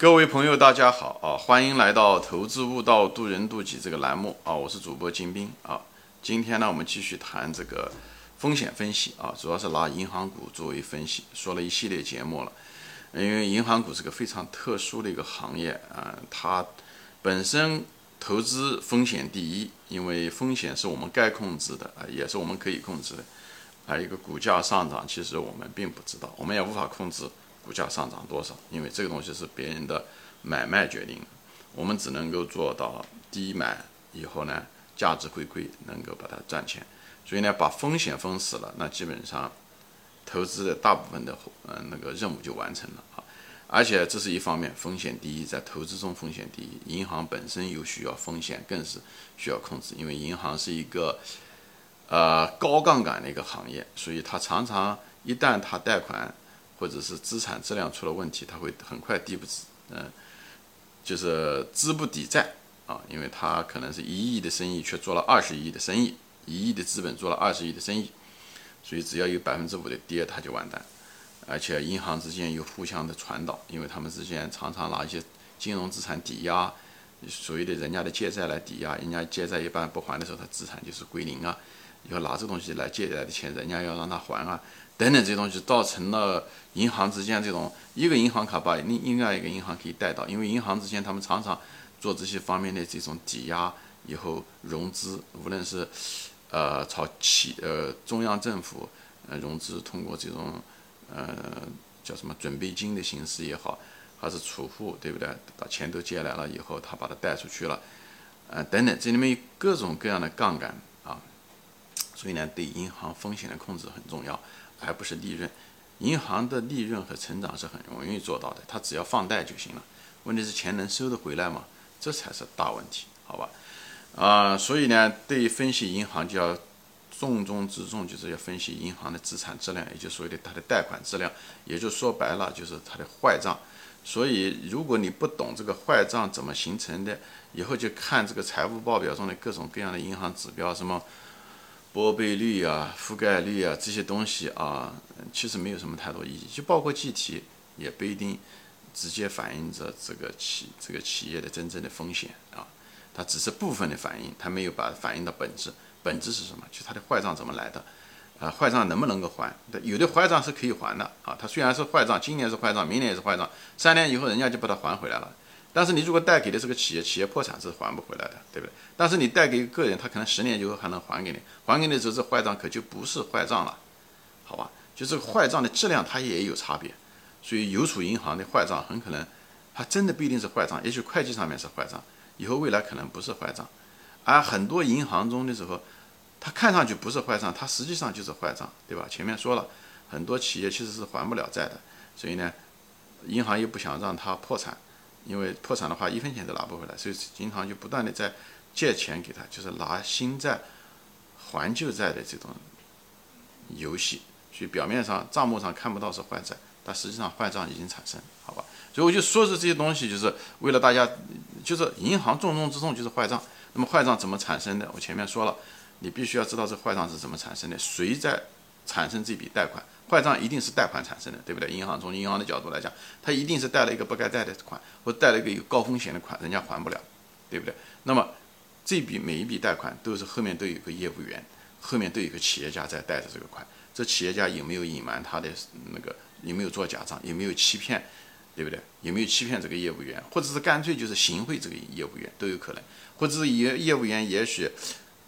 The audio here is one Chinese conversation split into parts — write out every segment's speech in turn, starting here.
各位朋友，大家好啊！欢迎来到《投资悟道，渡人渡己》这个栏目啊！我是主播金兵啊。今天呢，我们继续谈这个风险分析啊，主要是拿银行股作为分析，说了一系列节目了。因为银行股是个非常特殊的一个行业啊，它本身投资风险第一，因为风险是我们该控制的啊，也是我们可以控制的。还有一个股价上涨，其实我们并不知道，我们也无法控制股价上涨多少，因为这个东西是别人的买卖决定，我们只能够做到低买以后呢，价值回归，能够把它赚钱。所以呢，把风险封死了，那基本上投资的大部分的嗯那个任务就完成了啊。而且这是一方面，风险第一，在投资中风险第一，银行本身又需要风险，更是需要控制，因为银行是一个。呃，高杠杆的一个行业，所以它常常一旦它贷款或者是资产质量出了问题，它会很快递不资，嗯，就是资不抵债啊，因为它可能是一亿的生意却做了二十亿的生意，一亿的资本做了二十亿的生意，所以只要有百分之五的跌，它就完蛋。而且银行之间有互相的传导，因为他们之间常常拿一些金融资产抵押，所谓的人家的借债来抵押，人家借债一般不还的时候，他资产就是归零啊。要拿这东西来借来的钱，人家要让他还啊，等等这些东西，造成了银行之间这种一个银行卡把另另外一个银行可以带到，因为银行之间他们常常做这些方面的这种抵押，以后融资，无论是呃朝企呃中央政府呃融资，通过这种呃叫什么准备金的形式也好，还是储户，对不对？把钱都借来了以后，他把它贷出去了，呃等等，这里面有各种各样的杠杆。所以呢，对银行风险的控制很重要，而不是利润。银行的利润和成长是很容易做到的，它只要放贷就行了。问题是钱能收得回来吗？这才是大问题，好吧？啊，所以呢，对于分析银行就要重中之重，就是要分析银行的资产质量，也就所谓的它的贷款质量，也就说白了就是它的坏账。所以，如果你不懂这个坏账怎么形成的，以后就看这个财务报表中的各种各样的银行指标，什么。拨备率啊，覆盖率啊，这些东西啊，其实没有什么太多意义。就包括计提，也不一定直接反映着这个企这个企业的真正的风险啊，它只是部分的反应，它没有把反映到本质。本质是什么？就它的坏账怎么来的？啊，坏账能不能够还？有的坏账是可以还的啊，它虽然是坏账，今年是坏账，明年也是坏账，三年以后人家就把它还回来了。但是你如果贷给的这个企业，企业破产是还不回来的，对不对？但是你贷给个人，他可能十年以后还能还给你，还给你的时候这坏账可就不是坏账了，好吧？就这个坏账的质量它也有差别，所以邮储银行的坏账很可能它真的不一定是坏账，也许会计上面是坏账，以后未来可能不是坏账，而很多银行中的时候，它看上去不是坏账，它实际上就是坏账，对吧？前面说了很多企业其实是还不了债的，所以呢，银行又不想让它破产。因为破产的话，一分钱都拿不回来，所以银行就不断的在借钱给他，就是拿新债还旧债的这种游戏。所以表面上账目上看不到是坏债，但实际上坏账已经产生，好吧？所以我就说是这些东西，就是为了大家，就是银行重中之重就是坏账。那么坏账怎么产生的？我前面说了，你必须要知道这坏账是怎么产生的，谁在产生这笔贷款。坏账一定是贷款产生的，对不对？银行从银行的角度来讲，它一定是贷了一个不该贷的款，或贷了一个有高风险的款，人家还不了，对不对？那么这笔每一笔贷款都是后面都有个业务员，后面都有个企业家在贷着这个款。这企业家有没有隐瞒他的那个？有没有做假账？有没有欺骗？对不对？有没有欺骗这个业务员？或者是干脆就是行贿这个业务员都有可能，或者是业业务员也许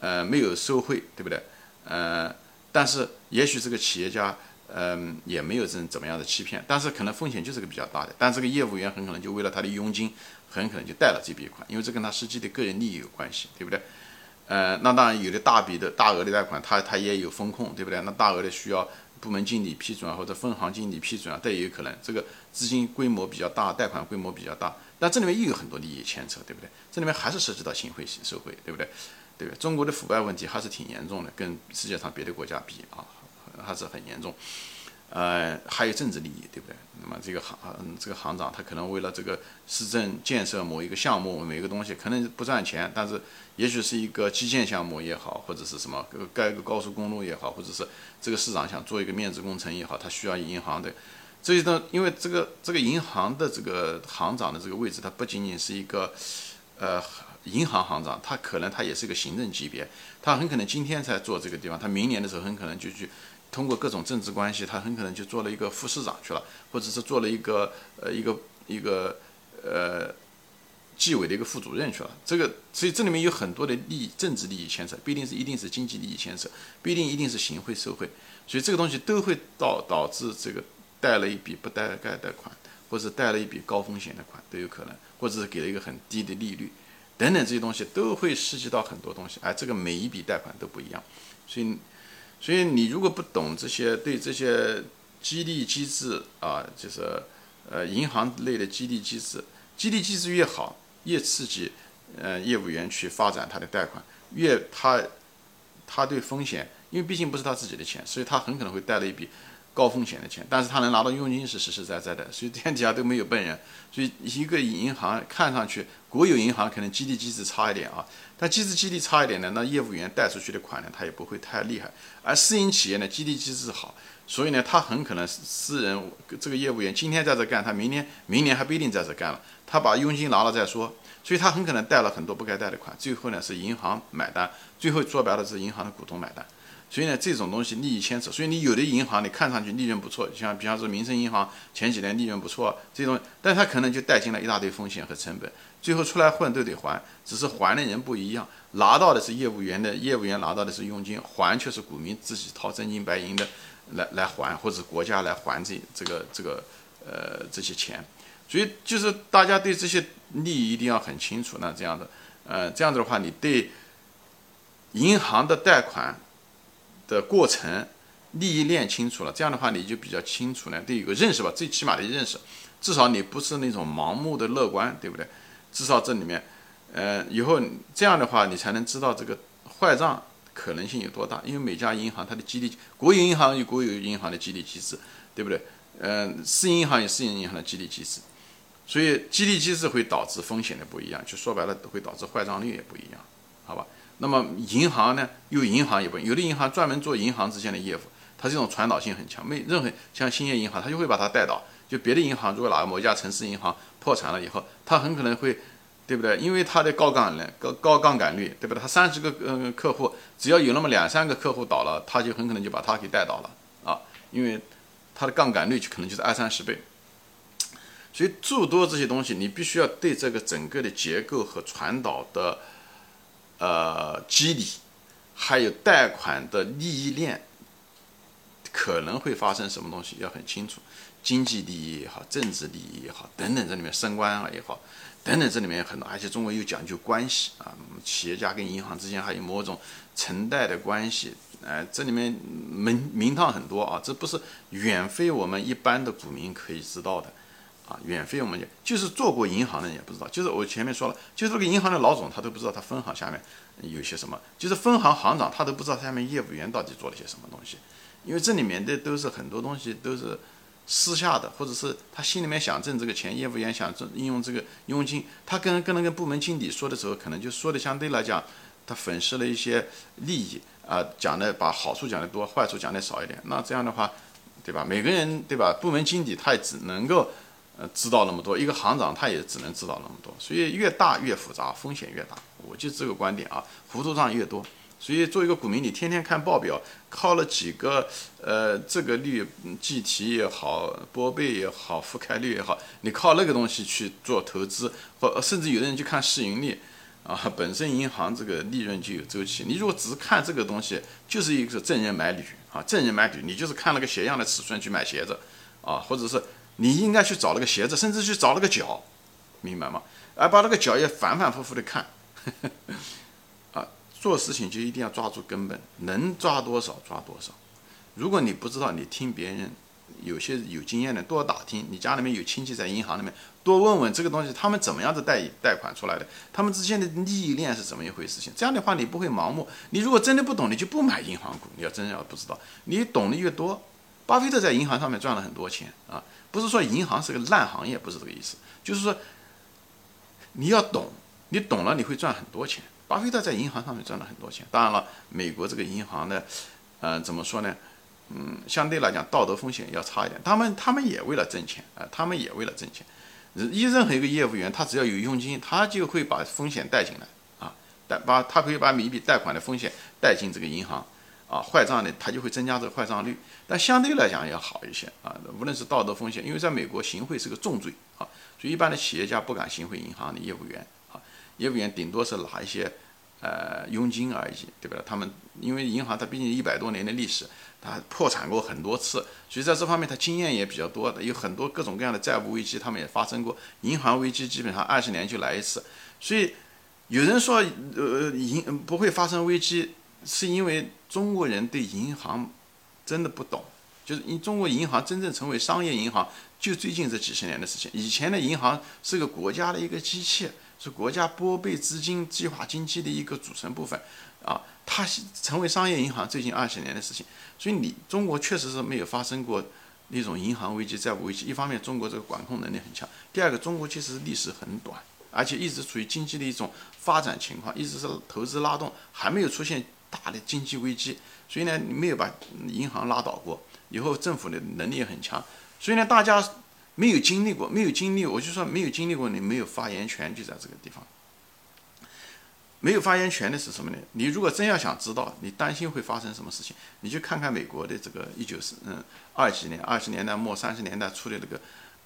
呃没有受贿，对不对？呃，但是也许这个企业家。嗯，也没有这怎么样的欺骗，但是可能风险就是个比较大的。但这个业务员很可能就为了他的佣金，很可能就贷了这笔款，因为这跟他实际的个人利益有关系，对不对？呃，那当然有的大笔的大额的贷款，他他也有风控，对不对？那大额的需要部门经理批准啊，或者分行经理批准啊，这也有可能。这个资金规模比较大，贷款规模比较大，但这里面又有很多利益牵扯，对不对？这里面还是涉及到行贿、受贿，对不对？对不对？中国的腐败问题还是挺严重的，跟世界上别的国家比啊。还是很严重，呃，还有政治利益，对不对？那么这个行，嗯，这个行长他可能为了这个市政建设某一个项目、某一个东西，可能不赚钱，但是也许是一个基建项目也好，或者是什么盖个高速公路也好，或者是这个市长想做一个面子工程也好，他需要银行的这些呢，因为这个这个银行的这个行长的这个位置，它不仅仅是一个呃银行行长，他可能他也是一个行政级别，他很可能今天才做这个地方，他明年的时候很可能就去通过各种政治关系，他很可能就做了一个副市长去了，或者是做了一个呃一个一个呃纪委的一个副主任去了。这个所以这里面有很多的利益，政治利益牵扯，不一定是一定是经济利益牵扯，不一定一定是行贿受贿，所以这个东西都会导导致这个。贷了一笔不该贷款，或者贷了一笔高风险的款都有可能，或者是给了一个很低的利率，等等这些东西都会涉及到很多东西。哎，这个每一笔贷款都不一样，所以，所以你如果不懂这些，对这些激励机制啊，就是呃银行类的激励机制，激励机制越好，越刺激呃业务员去发展他的贷款，越他他对风险，因为毕竟不是他自己的钱，所以他很可能会贷了一笔。高风险的钱，但是他能拿到佣金是实实在在的，所以 天底下都没有笨人。所以一个银行看上去国有银行可能激励机制差一点啊，但机制激励差一点呢，那业务员贷出去的款呢，他也不会太厉害。而私营企业呢，激励机制好，所以呢，他很可能私人这个业务员今天在这干，他明年明年还不一定在这干了，他把佣金拿了再说，所以他很可能贷了很多不该贷的款，最后呢是银行买单，最后说白了是银行的股东买单。所以呢，这种东西利益牵扯，所以你有的银行你看上去利润不错，像比方说民生银行前几年利润不错，这种，但它可能就带进了一大堆风险和成本，最后出来混都得还，只是还的人不一样，拿到的是业务员的业务员拿到的是佣金，还却是股民自己掏真金白银的来来还，或者国家来还这这个这个呃这些钱，所以就是大家对这些利益一定要很清楚，那这样的，呃这样子的话，你对银行的贷款。的过程利益链清楚了，这样的话你就比较清楚呢，得有个认识吧，最起码的认识，至少你不是那种盲目的乐观，对不对？至少这里面，呃，以后这样的话你才能知道这个坏账可能性有多大，因为每家银行它的激励，国有银行有国有银行的激励机制，对不对？嗯，私营银行有私营银行的激励机制，所以激励机制会导致风险的不一样，就说白了会导致坏账率也不一样，那么银行呢，有银行也不有的银行专门做银行之间的业务，它这种传导性很强，没任何像兴业银行，它就会把它带倒。就别的银行，如果哪个某一家城市银行破产了以后，它很可能会，对不对？因为它的高杠杆、高高杠杆率，对不对？它三十个嗯客户，只要有那么两三个客户倒了，它就很可能就把它给带倒了啊，因为它的杠杆率就可能就是二三十倍。所以诸多这些东西，你必须要对这个整个的结构和传导的。呃，机理，还有贷款的利益链，可能会发生什么东西要很清楚，经济利益也好，政治利益也好，等等，这里面升官啊也好，等等，这里面很多，而且中国又讲究关系啊，企业家跟银行之间还有某种承贷的关系，哎，这里面名名堂很多啊，这不是远非我们一般的股民可以知道的。啊，远非我们就是做过银行的人也不知道，就是我前面说了，就是这个银行的老总他都不知道他分行下面有些什么，就是分行行长他都不知道下面业务员到底做了些什么东西，因为这里面的都是很多东西都是私下的，或者是他心里面想挣这个钱，业务员想挣应用这个佣金，他跟跟那个部门经理说的时候，可能就说的相对来讲，他粉饰了一些利益啊，讲的把好处讲的多，坏处讲的少一点，那这样的话，对吧？每个人对吧？部门经理他也只能够。知道那么多，一个行长他也只能知道那么多，所以越大越复杂，风险越大。我就这个观点啊，糊涂账越多。所以做一个股民，你天天看报表，靠了几个呃这个率计提也好，拨备也好，覆盖率也好，你靠那个东西去做投资，或甚至有的人去看市盈率啊，本身银行这个利润就有周期。你如果只是看这个东西，就是一个正人买履啊，正人买履，你就是看那个鞋样的尺寸去买鞋子啊，或者是。你应该去找那个鞋子，甚至去找那个脚，明白吗？而把那个脚也反反复复的看，啊，做事情就一定要抓住根本，能抓多少抓多少。如果你不知道，你听别人有些有经验的多打听，你家里面有亲戚在银行里面多问问这个东西，他们怎么样子贷贷款出来的，他们之间的利益链是怎么一回事？情这样的话你不会盲目。你如果真的不懂，你就不买银行股。你要真要不知道，你懂得越多。巴菲特在银行上面赚了很多钱啊，不是说银行是个烂行业，不是这个意思，就是说你要懂，你懂了你会赚很多钱。巴菲特在银行上面赚了很多钱，当然了，美国这个银行呢，呃，怎么说呢？嗯，相对来讲道德风险要差一点。他们他们也为了挣钱啊，他们也为了挣钱。一任何一个业务员，他只要有佣金，他就会把风险带进来啊，带把他可以把每一笔贷款的风险带进这个银行。啊，坏账呢，它就会增加这个坏账率，但相对来讲要好一些啊。无论是道德风险，因为在美国行贿是个重罪啊，所以一般的企业家不敢行贿银行的业务员啊，业务员顶多是拿一些呃佣金而已，对吧？他们因为银行它毕竟一百多年的历史，它破产过很多次，所以在这方面它经验也比较多的，有很多各种各样的债务危机，他们也发生过。银行危机基本上二十年就来一次，所以有人说呃银不会发生危机。是因为中国人对银行真的不懂，就是因中国银行真正成为商业银行，就最近这几十年的事情。以前的银行是个国家的一个机器，是国家拨备资金、计划经济的一个组成部分，啊，它成为商业银行最近二十年的事情。所以你中国确实是没有发生过那种银行危机、债务危机。一方面，中国这个管控能力很强；第二个，中国其实历史很短，而且一直处于经济的一种发展情况，一直是投资拉动，还没有出现。大的经济危机，所以呢，你没有把银行拉倒过，以后政府的能力也很强，所以呢，大家没有经历过，没有经历，我就说没有经历过，你没有发言权，就在这个地方。没有发言权的是什么呢？你如果真要想知道，你担心会发生什么事情，你就看看美国的这个一九四嗯二几年、二十年代末、三十年代初的那个。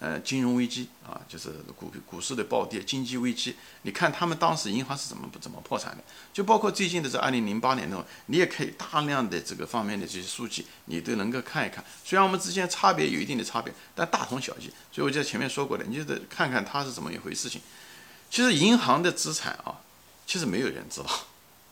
呃，金融危机啊，就是股股市的暴跌，经济危机。你看他们当时银行是怎么怎么破产的？就包括最近的这二零零八年的，你也可以大量的这个方面的这些数据，你都能够看一看。虽然我们之间差别有一定的差别，但大同小异。所以我在前面说过的，你就得看看它是怎么一回事情。其实银行的资产啊，其实没有人知道，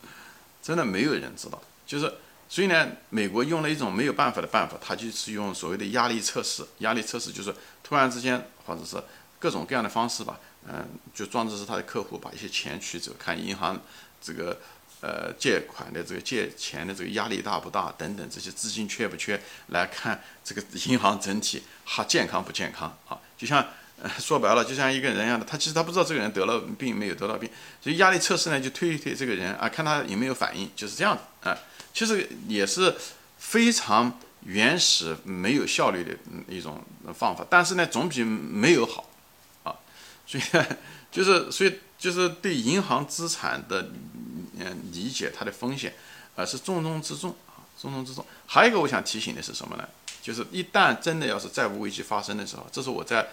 真的没有人知道，就是。所以呢，美国用了一种没有办法的办法，他就是用所谓的压力测试。压力测试就是突然之间，或者是各种各样的方式吧，嗯，就装置是他的客户把一些钱取走，看银行这个呃借款的这个借钱的这个压力大不大等等这些资金缺不缺，来看这个银行整体哈健康不健康啊。就像 说白了，就像一个人一样的，他其实他不知道这个人得了病没有得到病，所以压力测试呢就推一推这个人啊，看他有没有反应，就是这样的啊。其实也是非常原始、没有效率的一种方法，但是呢，总比没有好啊。所以 就是，所以就是对银行资产的嗯理解，它的风险啊是重中之重啊，重中之重。还有一个我想提醒的是什么呢？就是一旦真的要是债务危机发生的时候，这是我在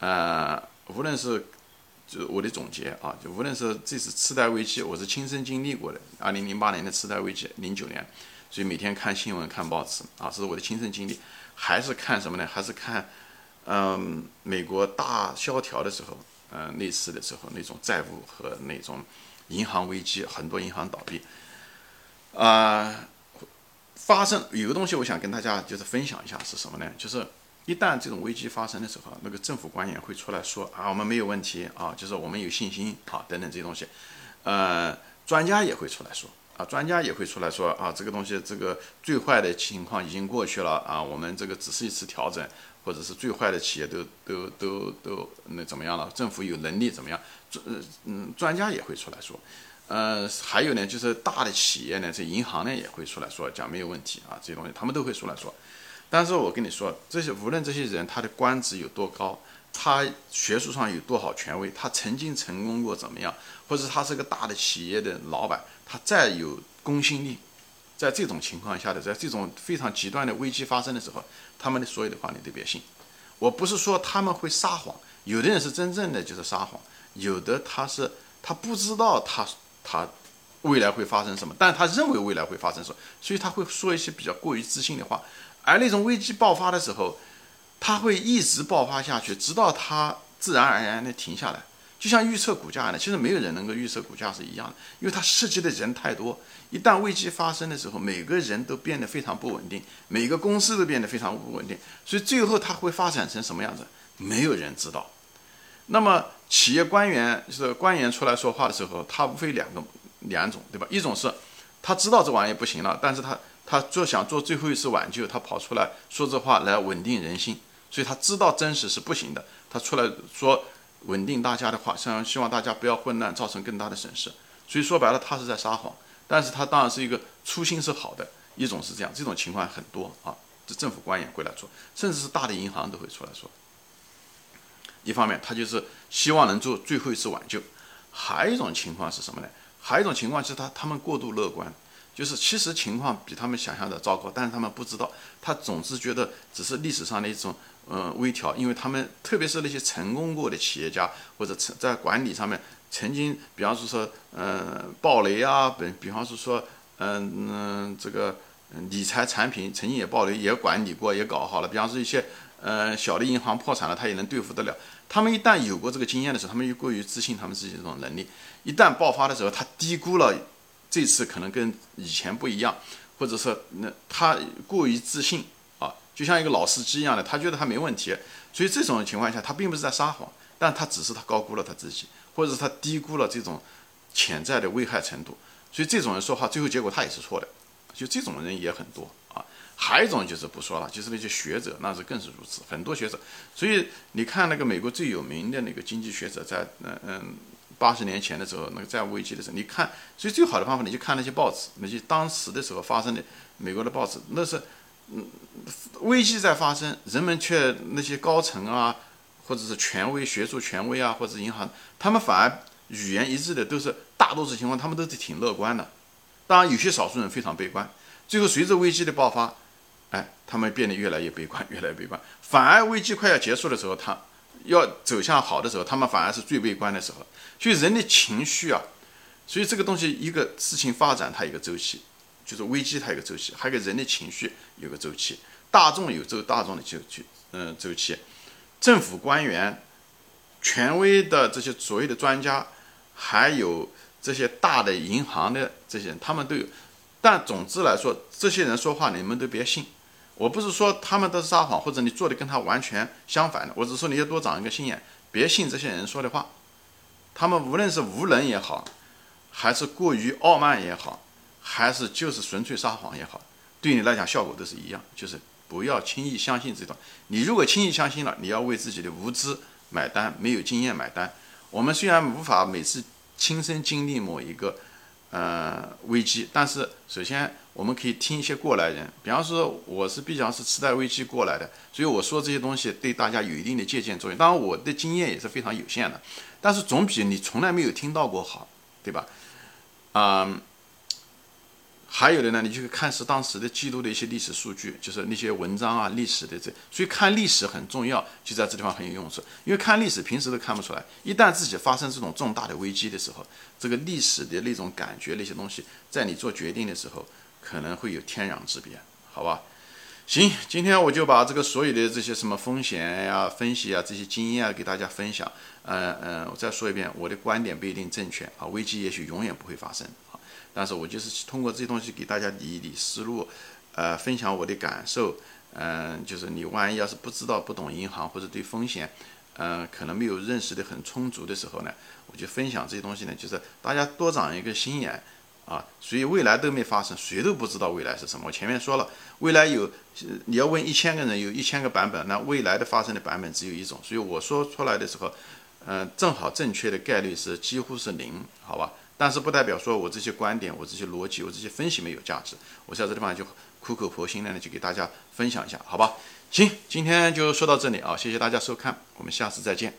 呃，无论是就我的总结啊，就无论是这次次贷危机，我是亲身经历过的。二零零八年的次贷危机，零九年，所以每天看新闻、看报纸啊，这是我的亲身经历。还是看什么呢？还是看，嗯，美国大萧条的时候，嗯，类似的时候那种债务和那种银行危机，很多银行倒闭，啊，发生有个东西，我想跟大家就是分享一下是什么呢？就是。一旦这种危机发生的时候，那个政府官员会出来说啊，我们没有问题啊，就是我们有信心啊，等等这些东西。呃，专家也会出来说啊，专家也会出来说啊，这个东西这个最坏的情况已经过去了啊，我们这个只是一次调整，或者是最坏的企业都都都都那怎么样了？政府有能力怎么样？专嗯专家也会出来说，呃，还有呢，就是大的企业呢，这银行呢也会出来说讲没有问题啊，这些东西他们都会出来说。但是我跟你说，这些无论这些人他的官职有多高，他学术上有多好权威，他曾经成功过怎么样，或者他是个大的企业的老板，他再有公信力，在这种情况下的，在这种非常极端的危机发生的时候，他们的所有的话你都别信。我不是说他们会撒谎，有的人是真正的就是撒谎，有的他是他不知道他他未来会发生什么，但他认为未来会发生什么，所以他会说一些比较过于自信的话。而那种危机爆发的时候，它会一直爆发下去，直到它自然而然的停下来。就像预测股价一样的，其实没有人能够预测股价是一样的，因为它涉及的人太多。一旦危机发生的时候，每个人都变得非常不稳定，每个公司都变得非常不稳定，所以最后它会发展成什么样子，没有人知道。那么企业官员就是官员出来说话的时候，他无非两个两种，对吧？一种是他知道这玩意不行了，但是他。他做想做最后一次挽救，他跑出来说这话来稳定人心，所以他知道真实是不行的，他出来说稳定大家的话，像希望大家不要混乱，造成更大的损失。所以说白了，他是在撒谎，但是他当然是一个初心是好的，一种是这样，这种情况很多啊。这政府官员会来说，甚至是大的银行都会出来说。一方面，他就是希望能做最后一次挽救；还有一种情况是什么呢？还有一种情况就是他他们过度乐观，就是其实情况比他们想象的糟糕，但是他们不知道，他总是觉得只是历史上的一种嗯微调，因为他们特别是那些成功过的企业家或者成在管理上面曾经，比方说说嗯暴雷啊，比比方说说嗯嗯这个理财产品曾经也暴雷，也管理过，也搞好了，比方说一些。呃，小的银行破产了，他也能对付得了。他们一旦有过这个经验的时候，他们又过于自信他们自己这种能力。一旦爆发的时候，他低估了这次可能跟以前不一样，或者说那他过于自信啊，就像一个老司机一样的，他觉得他没问题。所以这种情况下，他并不是在撒谎，但他只是他高估了他自己，或者是他低估了这种潜在的危害程度。所以这种人说话，最后结果他也是错的。就这种人也很多啊。还有一种就是不说了，就是那些学者，那是更是如此，很多学者。所以你看那个美国最有名的那个经济学者，在嗯嗯八十年前的时候，那个债务危机的时候，你看，所以最好的方法，你就看那些报纸，那些当时的时候发生的美国的报纸，那是嗯危机在发生，人们却那些高层啊，或者是权威、学术权威啊，或者银行，他们反而语言一致的，都是大多数情况，他们都是挺乐观的。当然，有些少数人非常悲观。最后随着危机的爆发。哎，他们变得越来越悲观，越来越悲观。反而危机快要结束的时候，他要走向好的时候，他们反而是最悲观的时候。所以人的情绪啊，所以这个东西一个事情发展它一个周期，就是危机它一个周期，还有个人的情绪有个周期。大众有周大众的周期，嗯，周期。政府官员、权威的这些所谓的专家，还有这些大的银行的这些人，他们都有。但总之来说，这些人说话你们都别信。我不是说他们都是撒谎，或者你做的跟他完全相反的。我只是说你要多长一个心眼，别信这些人说的话。他们无论是无能也好，还是过于傲慢也好，还是就是纯粹撒谎也好，对你来讲效果都是一样，就是不要轻易相信这种。你如果轻易相信了，你要为自己的无知买单，没有经验买单。我们虽然无法每次亲身经历某一个。呃，危机，但是首先我们可以听一些过来人，比方说我是毕竟是次贷危机过来的，所以我说这些东西对大家有一定的借鉴作用。当然我的经验也是非常有限的，但是总比你从来没有听到过好，对吧？嗯。还有的呢，你就看是当时的记录的一些历史数据，就是那些文章啊、历史的这，所以看历史很重要，就在这地方很有用处。因为看历史平时都看不出来，一旦自己发生这种重大的危机的时候，这个历史的那种感觉那些东西，在你做决定的时候可能会有天壤之别，好吧？行，今天我就把这个所有的这些什么风险呀、分析啊这些经验啊给大家分享。嗯嗯，我再说一遍，我的观点不一定正确啊，危机也许永远不会发生。但是我就是通过这些东西给大家理一理思路，呃，分享我的感受，嗯，就是你万一要是不知道、不懂银行或者对风险，嗯，可能没有认识的很充足的时候呢，我就分享这些东西呢，就是大家多长一个心眼啊。所以未来都没发生，谁都不知道未来是什么。我前面说了，未来有你要问一千个人，有一千个版本，那未来的发生的版本只有一种。所以我说出来的时候，嗯，正好正确的概率是几乎是零，好吧？但是不代表说我这些观点、我这些逻辑、我这些分析没有价值。我在这地方就苦口婆心的呢，就给大家分享一下，好吧？行，今天就说到这里啊，谢谢大家收看，我们下次再见。